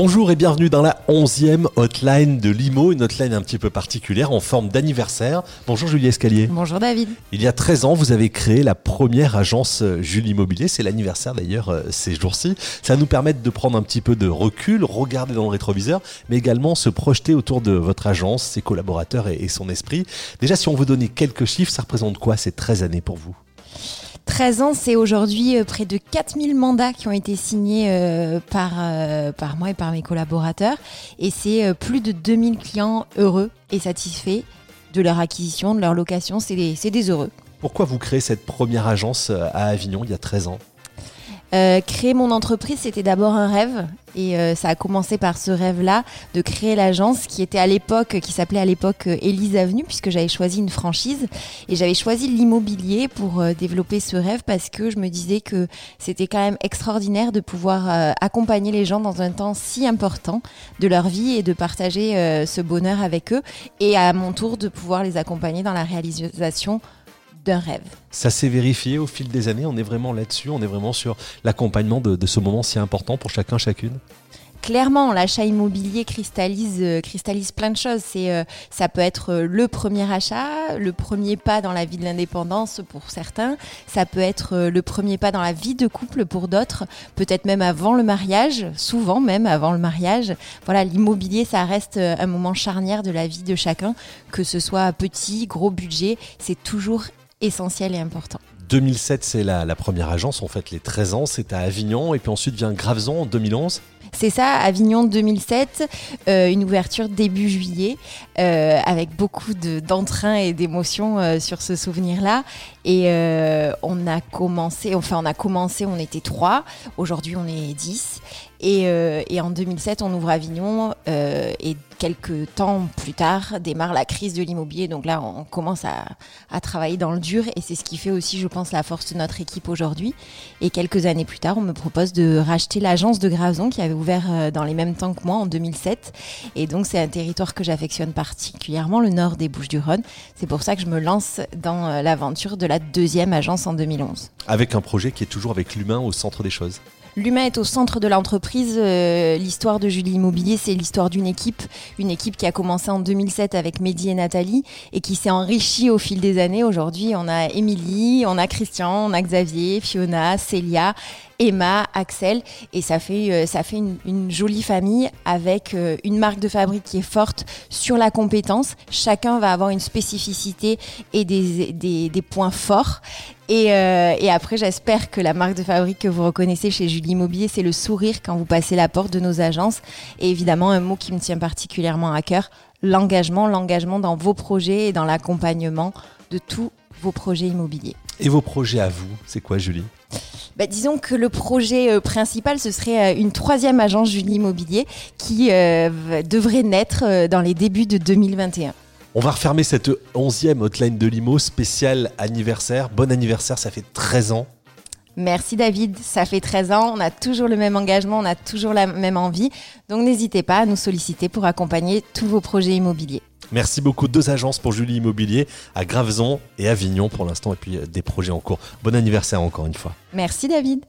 Bonjour et bienvenue dans la 11e hotline de Limo, une hotline un petit peu particulière en forme d'anniversaire. Bonjour Julie Escalier. Bonjour David. Il y a 13 ans, vous avez créé la première agence euh, Julie Immobilier. C'est l'anniversaire d'ailleurs euh, ces jours-ci. Ça va nous permettre de prendre un petit peu de recul, regarder dans le rétroviseur, mais également se projeter autour de votre agence, ses collaborateurs et son esprit. Déjà, si on veut donner quelques chiffres, ça représente quoi ces 13 années pour vous? 13 ans, c'est aujourd'hui euh, près de 4000 mandats qui ont été signés euh, par, euh, par moi et par mes collaborateurs. Et c'est plus de 2000 clients heureux et satisfaits de leur acquisition, de leur location. C'est des, des heureux. Pourquoi vous créez cette première agence à Avignon il y a 13 ans? Euh, créer mon entreprise, c'était d'abord un rêve. Et euh, ça a commencé par ce rêve-là de créer l'agence qui était à l'époque, qui s'appelait à l'époque euh, Élise Avenue, puisque j'avais choisi une franchise. Et j'avais choisi l'immobilier pour développer ce rêve parce que je me disais que c'était quand même extraordinaire de pouvoir accompagner les gens dans un temps si important de leur vie et de partager ce bonheur avec eux. Et à mon tour, de pouvoir les accompagner dans la réalisation d'un rêve. Ça s'est vérifié au fil des années, on est vraiment là-dessus, on est vraiment sur l'accompagnement de, ce moment si important pour chacun, chacune clairement, l'achat immobilier cristallise, euh, cristallise plein de choses. C'est, euh, ça peut être euh, le premier achat, le premier pas dans la vie de l'indépendance pour certains. Ça peut être le premier pas dans la vie de couple pour d'autres. Peut-être même avant le mariage, souvent même avant le mariage. Voilà, l'immobilier, ça reste un moment charnière de la vie de chacun, que ce soit petit, gros budget. C'est toujours essentiel et important. 2007, c'est la, la, première agence, en fait, les 13 ans, c'est à Avignon, et puis ensuite vient Graveson en 2011. C'est ça, Avignon 2007, euh, une ouverture début juillet, euh, avec beaucoup d'entrain et d'émotion euh, sur ce souvenir-là. Et on a commencé, enfin on a commencé, on était trois, aujourd'hui on est dix. Et, et, en 2007, on ouvre Avignon et quelques temps plus tard démarre la crise de l'immobilier. Donc là, on commence à, à, travailler dans le dur et c'est ce qui fait aussi, je pense, la force de notre équipe aujourd'hui. Et quelques années plus tard, on me propose de racheter l'agence de Graveson qui avait ouvert euh, dans les mêmes temps que moi en 2007. Et donc c'est un territoire que j'affectionne particulièrement, le nord des Bouches-du-Rhône. C'est pour ça que je me lance dans euh, l'aventure de la deuxième agence en 2011. Avec un projet qui est toujours avec l'humain au centre des choses. L'humain est au centre de l'entreprise. Euh, l'histoire de Julie Immobilier, c'est l'histoire d'une équipe, une équipe qui a commencé en 2007 avec Mehdi et Nathalie et qui s'est enrichie au fil des années. Aujourd'hui, on a Émilie, on a Christian, on a Xavier, Fiona, Célia Emma, Axel, et ça fait, euh, ça fait une, jolie famille avec euh, une marque de fabrique qui est forte sur la compétence. Chacun va avoir une spécificité et des, des, points forts. Et, euh, et après, j'espère que la marque de fabrique que vous reconnaissez chez Julie Immobilier, c'est le sourire quand vous passez la porte de nos agences. Et évidemment, un mot qui me tient particulièrement à cœur, l'engagement, l'engagement dans vos projets et dans l'accompagnement de tous vos projets immobiliers. Et vos projets à vous, c'est quoi Julie? Bah, disons que le projet euh, principal, ce serait euh, une troisième agence Julie Immobilier qui euh, devrait naître dans les débuts de 2021. On va refermer cette onzième hotline de Limo spécial anniversaire. Bon anniversaire, ça fait 13 ans. Merci David, ça fait 13 ans, on a toujours le même engagement, on a toujours la même envie. Donc n'hésitez pas à nous solliciter pour accompagner tous vos projets immobiliers. Merci beaucoup. Deux agences pour Julie Immobilier à Graveson et Avignon pour l'instant, et puis euh, des projets en cours. Bon anniversaire encore une fois. Merci David.